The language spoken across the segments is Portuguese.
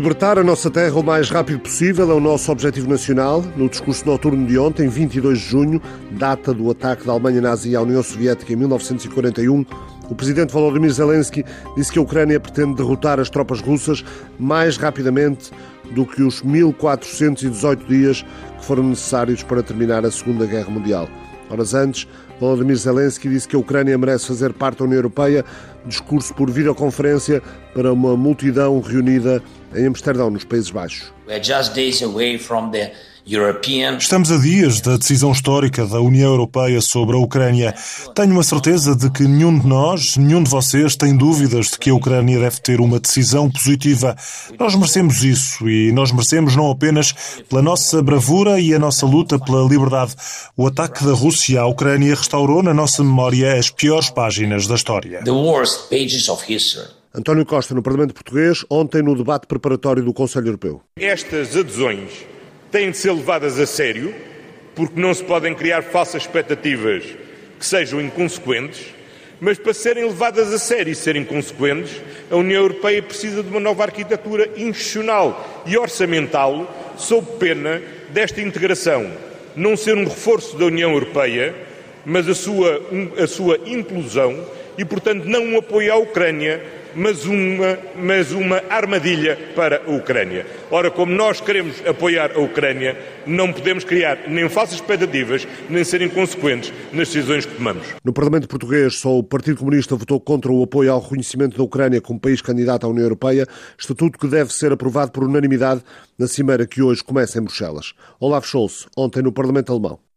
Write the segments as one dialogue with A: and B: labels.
A: Libertar a nossa terra o mais rápido possível é o nosso objetivo nacional. No discurso noturno de ontem, 22 de junho, data do ataque da Alemanha nazi à União Soviética em 1941, o presidente Volodymyr Zelensky disse que a Ucrânia pretende derrotar as tropas russas mais rapidamente do que os 1418 dias que foram necessários para terminar a Segunda Guerra Mundial. Horas antes, Volodymyr Zelensky disse que a Ucrânia merece fazer parte da União Europeia, discurso por videoconferência para uma multidão reunida em Amsterdão, nos Países Baixos.
B: Estamos a dias da decisão histórica da União Europeia sobre a Ucrânia. Tenho a certeza de que nenhum de nós, nenhum de vocês, tem dúvidas de que a Ucrânia deve ter uma decisão positiva. Nós merecemos isso e nós merecemos não apenas pela nossa bravura e a nossa luta pela liberdade. O ataque da Rússia à Ucrânia restaurou na nossa memória as piores páginas da história.
A: António Costa, no Parlamento Português, ontem no debate preparatório do Conselho Europeu.
C: Estas adesões têm de ser levadas a sério, porque não se podem criar falsas expectativas que sejam inconsequentes, mas para serem levadas a sério e serem consequentes, a União Europeia precisa de uma nova arquitetura institucional e orçamental, sob pena desta integração. Não ser um reforço da União Europeia, mas a sua, a sua implosão e, portanto, não um apoio à Ucrânia, mas uma, mas uma armadilha para a Ucrânia. Ora, como nós queremos apoiar a Ucrânia, não podemos criar nem falsas expectativas, nem ser inconsequentes nas decisões que tomamos.
A: No Parlamento Português, só o Partido Comunista votou contra o apoio ao reconhecimento da Ucrânia como país candidato à União Europeia, estatuto que deve ser aprovado por unanimidade na cimeira que hoje começa em Bruxelas. Olaf Scholz, ontem no Parlamento Alemão.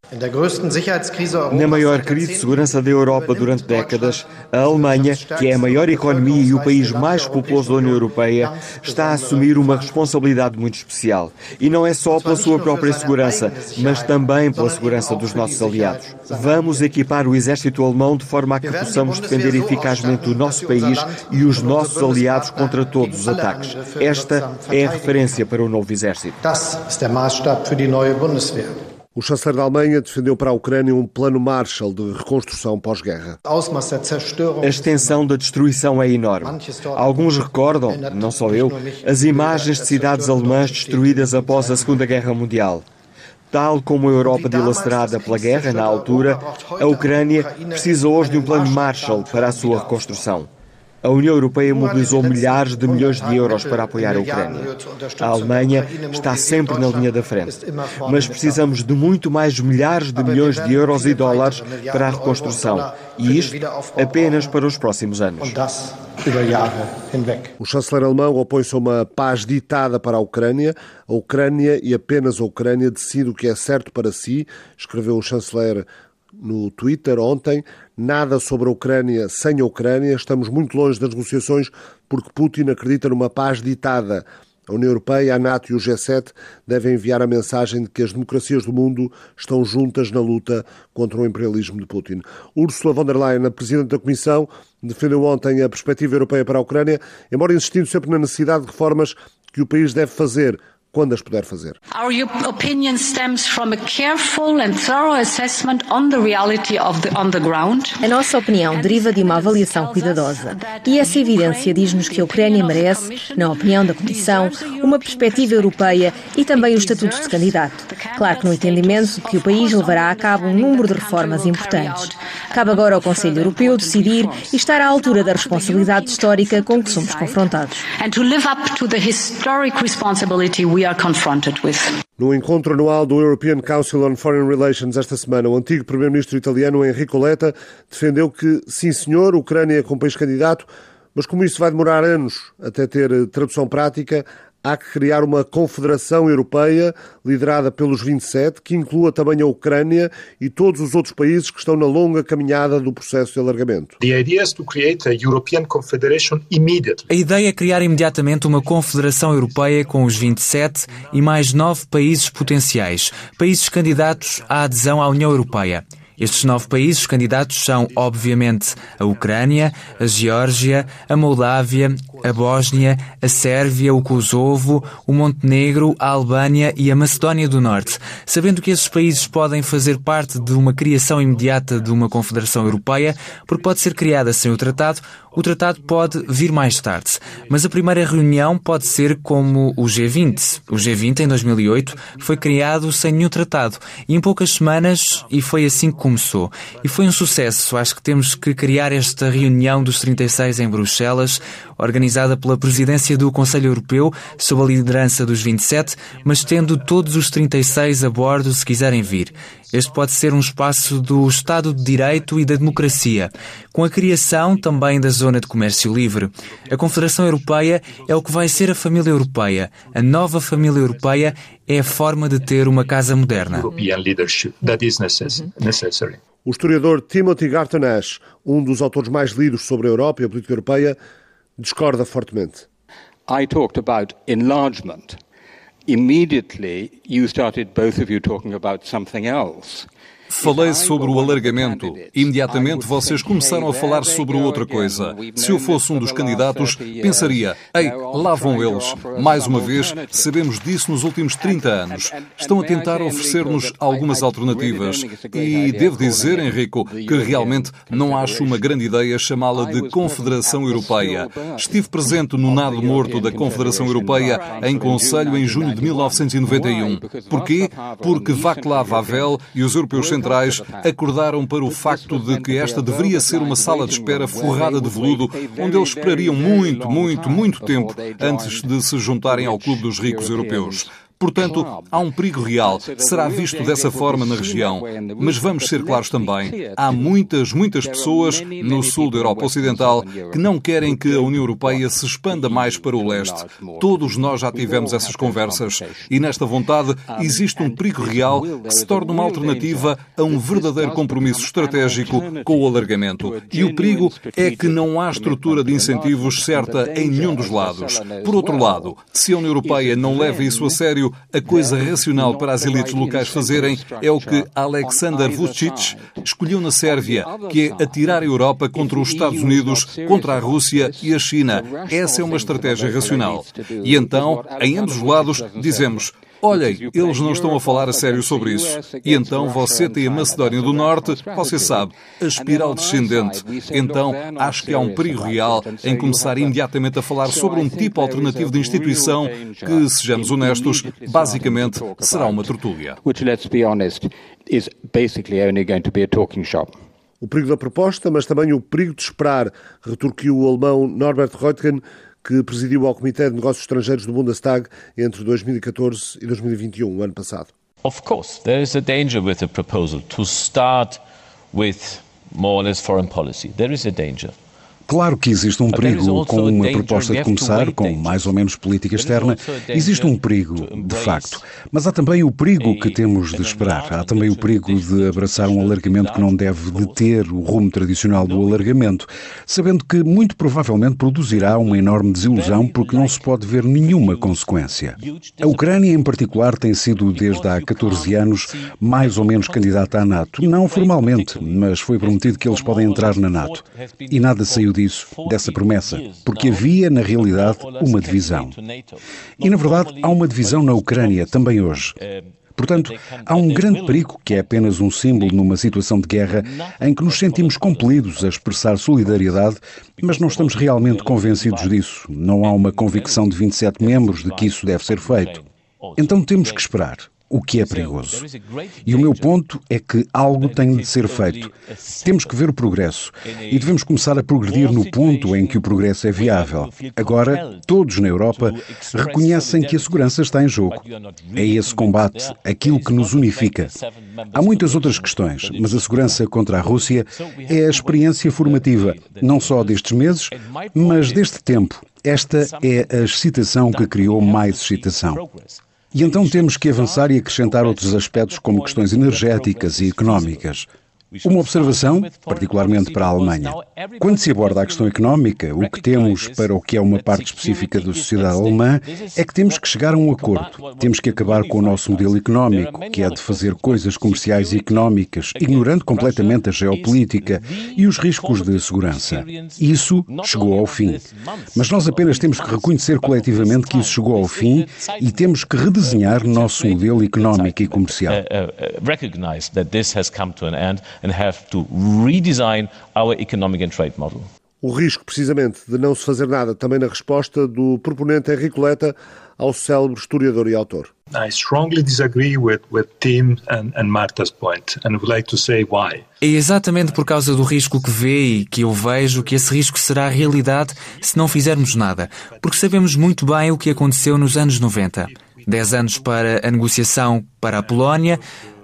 D: Na maior crise de segurança da Europa durante décadas, a Alemanha, que é a maior economia e o país mais populoso da União Europeia, está a assumir uma responsabilidade muito especial. E não é só pela sua própria segurança, mas também pela segurança dos nossos aliados. Vamos equipar o exército alemão de forma a que possamos defender eficazmente o nosso país e os nossos aliados contra todos os ataques. Esta é a referência para o novo exército.
A: O chanceler da Alemanha defendeu para a Ucrânia um plano Marshall de reconstrução pós-guerra.
D: A extensão da destruição é enorme. Alguns recordam, não só eu, as imagens de cidades alemãs destruídas após a Segunda Guerra Mundial. Tal como a Europa dilacerada pela guerra na altura, a Ucrânia precisa hoje de um plano Marshall para a sua reconstrução. A União Europeia mobilizou milhares de milhões de euros para apoiar a Ucrânia. A Alemanha está sempre na linha da frente. Mas precisamos de muito mais milhares de milhões de euros e dólares para a reconstrução. E isto apenas para os próximos anos.
A: O chanceler alemão opõe-se a uma paz ditada para a Ucrânia. A Ucrânia e apenas a Ucrânia decide o que é certo para si, escreveu o chanceler no Twitter ontem. Nada sobre a Ucrânia sem a Ucrânia. Estamos muito longe das negociações porque Putin acredita numa paz ditada. A União Europeia, a NATO e o G7 devem enviar a mensagem de que as democracias do mundo estão juntas na luta contra o imperialismo de Putin. Ursula von der Leyen, a Presidente da Comissão, defendeu ontem a perspectiva europeia para a Ucrânia, embora insistindo sempre na necessidade de reformas que o país deve fazer quando as puder fazer.
E: Our opinion stems from a careful and thorough assessment on the reality of the on the ground.
F: A nossa opinião deriva de uma avaliação cuidadosa e essa evidência diz-nos que a Ucrânia merece, na opinião da Comissão, uma perspectiva europeia e também o estatuto de candidato. Claro que no entendimento de que o país levará a cabo um número de reformas importantes. Cabe agora ao Conselho Europeu decidir e estar à altura da responsabilidade histórica com que somos confrontados.
E: And to live up to the historic responsibility we are confronted with.
A: No encontro anual do European Council on Foreign Relations esta semana, o antigo primeiro-ministro italiano Enrico Letta defendeu que, sim senhor, a Ucrânia é como país candidato, mas como isso vai demorar anos até ter tradução prática, há que criar uma confederação europeia liderada pelos 27, que inclua também a Ucrânia e todos os outros países que estão na longa caminhada do processo de alargamento.
G: A
H: ideia é criar imediatamente uma confederação europeia com os 27 e mais nove países potenciais, países candidatos à adesão à União Europeia. Estes nove países candidatos são, obviamente, a Ucrânia, a Geórgia, a Moldávia, a Bósnia, a Sérvia, o Kosovo, o Montenegro, a Albânia e a Macedónia do Norte. Sabendo que esses países podem fazer parte de uma criação imediata de uma Confederação Europeia, porque pode ser criada sem o tratado, o tratado pode vir mais tarde. Mas a primeira reunião pode ser como o G20. O G20, em 2008, foi criado sem nenhum tratado e em poucas semanas, e foi assim que começou. E foi um sucesso. Acho que temos que criar esta reunião dos 36 em Bruxelas, organizada pela presidência do Conselho Europeu, sob a liderança dos 27, mas tendo todos os 36 a bordo se quiserem vir. Este pode ser um espaço do Estado de Direito e da democracia, com a criação também da Zona de Comércio Livre. A Confederação Europeia é o que vai ser a família europeia. A nova família europeia é a forma de ter uma casa moderna.
A: O historiador Timothy Garton Ash, um dos autores mais lidos sobre a Europa e a política europeia, discorda fortemente.
G: I talked about enlargement. Immediately, you started both of you talking about something else.
I: Falei sobre o alargamento. Imediatamente vocês começaram a falar sobre outra coisa. Se eu fosse um dos candidatos, pensaria: ei, lá vão eles. Mais uma vez, sabemos disso nos últimos 30 anos. Estão a tentar oferecer-nos algumas alternativas. E devo dizer, Enrico, que realmente não acho uma grande ideia chamá-la de Confederação Europeia. Estive presente no nado morto da Confederação Europeia em Conselho em junho de 1991. Porquê? Porque Václav Havel e os europeus centrais acordaram para o facto de que esta deveria ser uma sala de espera forrada de veludo, onde eles esperariam muito, muito, muito tempo antes de se juntarem ao Clube dos Ricos Europeus. Portanto, há um perigo real. Será visto dessa forma na região. Mas vamos ser claros também. Há muitas, muitas pessoas no sul da Europa Ocidental que não querem que a União Europeia se expanda mais para o leste. Todos nós já tivemos essas conversas. E nesta vontade existe um perigo real que se torna uma alternativa a um verdadeiro compromisso estratégico com o alargamento. E o perigo é que não há estrutura de incentivos certa em nenhum dos lados. Por outro lado, se a União Europeia não leva isso a sério, a coisa racional para as elites locais fazerem é o que Alexander Vucic escolheu na Sérvia, que é atirar a Europa contra os Estados Unidos, contra a Rússia e a China. Essa é uma estratégia racional. E então, em ambos os lados, dizemos Olhem, eles não estão a falar a sério sobre isso. E então você tem a Macedónia do Norte, você sabe, a espiral descendente. Então acho que há um perigo real em começar imediatamente a falar sobre um tipo alternativo de instituição que, sejamos honestos, basicamente será uma tertúlia.
A: O perigo da proposta, mas também o perigo de esperar, retorquiu o alemão Norbert Reutgen, que presidiu ao Comitê de Negócios Estrangeiros do Bundestag entre 2014 e 2021, o ano passado.
J: Of course, there is a danger with the proposal to start with more or less foreign policy. There is a danger.
K: Claro que existe um perigo com uma proposta de começar com mais ou menos política externa. Existe um perigo, de facto. Mas há também o perigo que temos de esperar. Há também o perigo de abraçar um alargamento que não deve deter o rumo tradicional do alargamento, sabendo que muito provavelmente produzirá uma enorme desilusão porque não se pode ver nenhuma consequência. A Ucrânia, em particular, tem sido desde há 14 anos mais ou menos candidata à NATO. Não formalmente, mas foi prometido que eles podem entrar na NATO. E nada saiu disso, dessa promessa, porque havia, na realidade, uma divisão. E, na verdade, há uma divisão na Ucrânia também hoje. Portanto, há um grande perigo que é apenas um símbolo numa situação de guerra em que nos sentimos compelidos a expressar solidariedade, mas não estamos realmente convencidos disso. Não há uma convicção de 27 membros de que isso deve ser feito. Então temos que esperar o que é perigoso. E o meu ponto é que algo tem de ser feito. Temos que ver o progresso e devemos começar a progredir no ponto em que o progresso é viável. Agora, todos na Europa reconhecem que a segurança está em jogo. É esse combate, aquilo que nos unifica. Há muitas outras questões, mas a segurança contra a Rússia é a experiência formativa, não só destes meses, mas deste tempo. Esta é a excitação que criou mais excitação. E então temos que avançar e acrescentar outros aspectos como questões energéticas e económicas. Uma observação, particularmente para a Alemanha. Quando se aborda a questão económica, o que temos para o que é uma parte específica da sociedade alemã é que temos que chegar a um acordo. Temos que acabar com o nosso modelo económico, que é de fazer coisas comerciais e económicas, ignorando completamente a geopolítica e os riscos de segurança. Isso chegou ao fim. Mas nós apenas temos que reconhecer coletivamente que isso chegou ao fim e temos que redesenhar nosso modelo económico e comercial. Uh,
A: uh, o risco, precisamente, de não se fazer nada, também na resposta do proponente Henrique Leta ao célebre historiador e autor. I strongly disagree with, with Tim and, and Marta's point, and would like to say why.
H: É exatamente por causa do risco que vê e que eu vejo que esse risco será realidade se não fizermos nada, porque sabemos muito bem o que aconteceu nos anos 90. 10 anos para a negociação para a Polónia,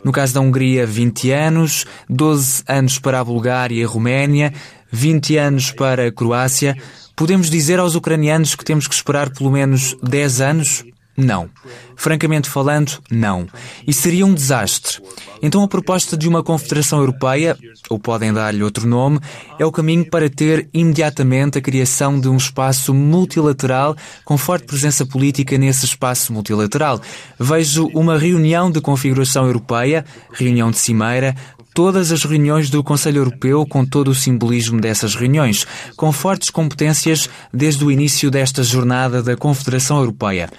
H: no caso da Hungria, 20 anos, 12 anos para a Bulgária e a Roménia, 20 anos para a Croácia. Podemos dizer aos ucranianos que temos que esperar pelo menos 10 anos? Não. Francamente falando, não. E seria um desastre. Então a proposta de uma Confederação Europeia, ou podem dar-lhe outro nome, é o caminho para ter imediatamente a criação de um espaço multilateral com forte presença política nesse espaço multilateral. Vejo uma reunião de configuração europeia, reunião de cimeira, todas as reuniões do Conselho Europeu com todo o simbolismo dessas reuniões, com fortes competências desde o início desta jornada da Confederação Europeia.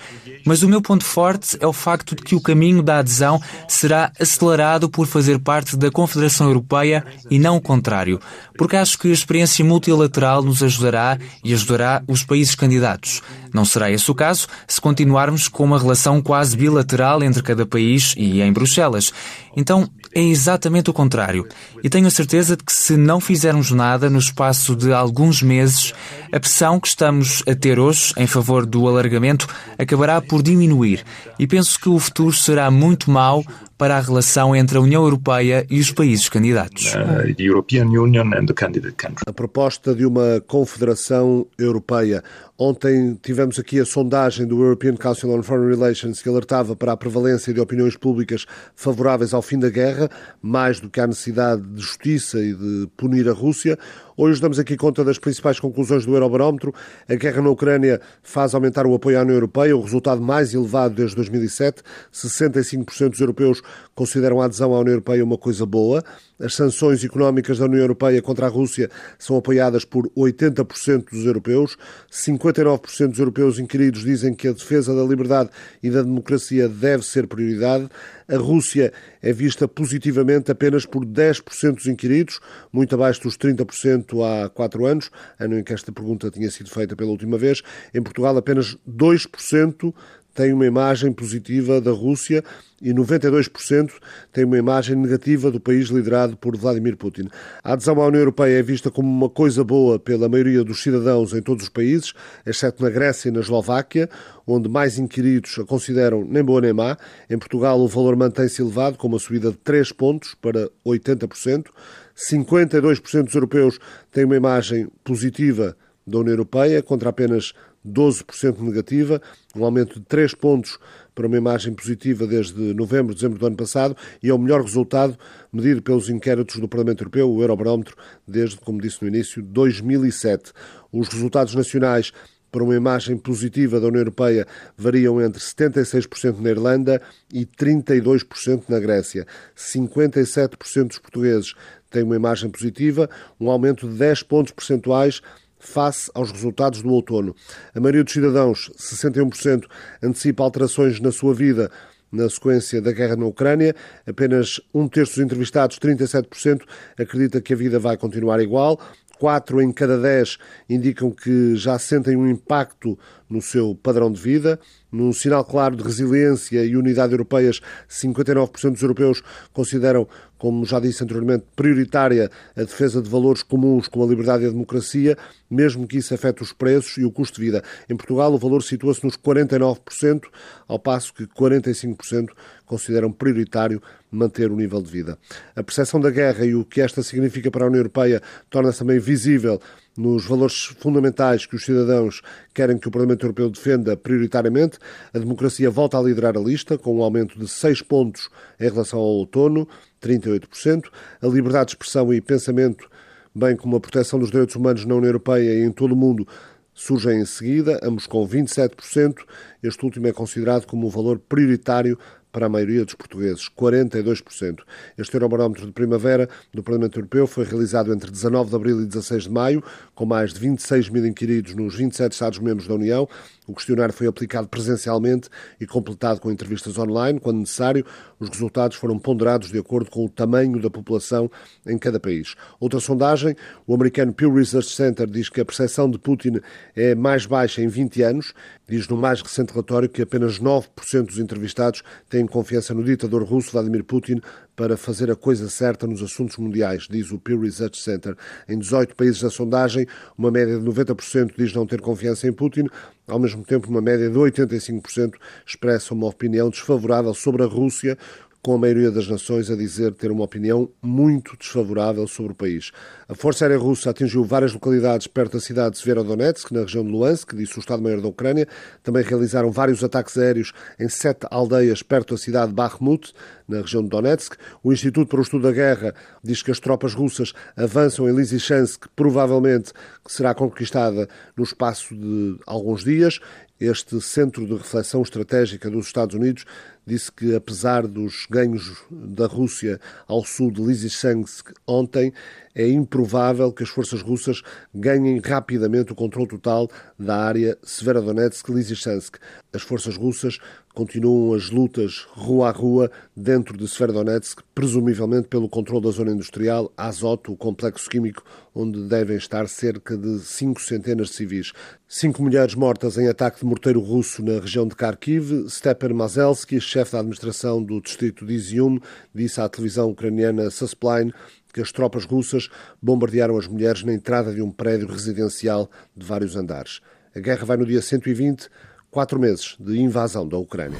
H: Mas o meu ponto forte é o facto de que o caminho da adesão será acelerado por fazer parte da Confederação Europeia e não o contrário, porque acho que a experiência multilateral nos ajudará e ajudará os países candidatos. Não será esse o caso se continuarmos com uma relação quase bilateral entre cada país e em Bruxelas. Então, é exatamente o contrário. E tenho a certeza de que se não fizermos nada no espaço de alguns meses, a pressão que estamos a ter hoje em favor do alargamento acabará por diminuir. E penso que o futuro será muito mau para a relação entre a União Europeia e os países candidatos.
A: A proposta de uma confederação europeia. Ontem tivemos aqui a sondagem do European Council on Foreign Relations que alertava para a prevalência de opiniões públicas favoráveis ao fim da guerra, mais do que à necessidade de justiça e de punir a Rússia. Hoje damos aqui conta das principais conclusões do Eurobarómetro. A guerra na Ucrânia faz aumentar o apoio à União Europeia, o resultado mais elevado desde 2007. 65% dos europeus consideram a adesão à União Europeia uma coisa boa. As sanções económicas da União Europeia contra a Rússia são apoiadas por 80% dos europeus. 59% dos europeus inquiridos dizem que a defesa da liberdade e da democracia deve ser prioridade. A Rússia é vista positivamente apenas por 10% dos inquiridos, muito abaixo dos 30% há quatro anos, ano em que esta pergunta tinha sido feita pela última vez. Em Portugal, apenas 2% tem uma imagem positiva da Rússia e 92% tem uma imagem negativa do país liderado por Vladimir Putin. A adesão à União Europeia é vista como uma coisa boa pela maioria dos cidadãos em todos os países, exceto na Grécia e na Eslováquia, onde mais inquiridos a consideram nem boa nem má. Em Portugal, o valor mantém-se elevado, com uma subida de 3 pontos para 80%. 52% dos europeus têm uma imagem positiva da União Europeia, contra apenas 12% negativa, um aumento de 3 pontos para uma imagem positiva desde novembro, dezembro do ano passado e é o melhor resultado medido pelos inquéritos do Parlamento Europeu, o Eurobarómetro, desde, como disse no início, 2007. Os resultados nacionais para uma imagem positiva da União Europeia variam entre 76% na Irlanda e 32% na Grécia. 57% dos portugueses têm uma imagem positiva, um aumento de 10 pontos percentuais face aos resultados do outono. A maioria dos cidadãos, 61%, antecipa alterações na sua vida na sequência da guerra na Ucrânia. Apenas um terço dos entrevistados, 37%, acredita que a vida vai continuar igual. Quatro em cada dez indicam que já sentem um impacto no seu padrão de vida. Num sinal claro de resiliência e unidade europeias, 59% dos europeus consideram, como já disse anteriormente, prioritária a defesa de valores comuns como a liberdade e a democracia, mesmo que isso afete os preços e o custo de vida. Em Portugal, o valor situa-se nos 49%, ao passo que 45% consideram prioritário manter o nível de vida. A percepção da guerra e o que esta significa para a União Europeia torna-se também visível nos valores fundamentais que os cidadãos querem que o Parlamento Europeu defenda prioritariamente. A democracia volta a liderar a lista, com um aumento de 6 pontos em relação ao outono, 38%. A liberdade de expressão e pensamento, bem como a proteção dos direitos humanos na União Europeia e em todo o mundo, surgem em seguida, ambos com 27%. Este último é considerado como um valor prioritário para a maioria dos portugueses, 42%. Este Eurobarómetro de primavera do Parlamento Europeu foi realizado entre 19 de abril e 16 de maio, com mais de 26 mil inquiridos nos 27 Estados-membros da União. O questionário foi aplicado presencialmente e completado com entrevistas online, quando necessário. Os resultados foram ponderados de acordo com o tamanho da população em cada país. Outra sondagem, o americano Pew Research Center diz que a percepção de Putin é mais baixa em 20 anos. Diz no mais recente relatório que apenas 9% dos entrevistados têm confiança no ditador russo Vladimir Putin para fazer a coisa certa nos assuntos mundiais, diz o Pew Research Center. Em 18 países da sondagem, uma média de 90% diz não ter confiança em Putin, ao mesmo tempo, uma média de 85% expressa uma opinião desfavorável sobre a Rússia, com a maioria das nações a dizer ter uma opinião muito desfavorável sobre o país. A Força Aérea Russa atingiu várias localidades perto da cidade de Severodonetsk, na região de Luhansk, disse o Estado-Maior da Ucrânia. Também realizaram vários ataques aéreos em sete aldeias perto da cidade de Bakhmut, na região de Donetsk. O Instituto para o Estudo da Guerra diz que as tropas russas avançam em Lysychansk, provavelmente que será conquistada no espaço de alguns dias. Este centro de reflexão estratégica dos Estados Unidos disse que, apesar dos ganhos da Rússia ao sul de Lysychansk ontem, é improvável que as forças russas ganhem rapidamente o controle total da área Severodonetsk-Lysychansk. As forças russas continuam as lutas rua a rua dentro de Severodonetsk, presumivelmente pelo controle da zona industrial Azoto, o complexo químico onde devem estar cerca de cinco centenas de civis. Cinco mulheres mortas em ataque de morteiro russo na região de Kharkiv. Stepan Mazelski, chefe da administração do distrito de Izium, disse à televisão ucraniana Suspline que as tropas russas bombardearam as mulheres na entrada de um prédio residencial de vários andares. A guerra vai no dia 120, quatro meses de invasão da Ucrânia.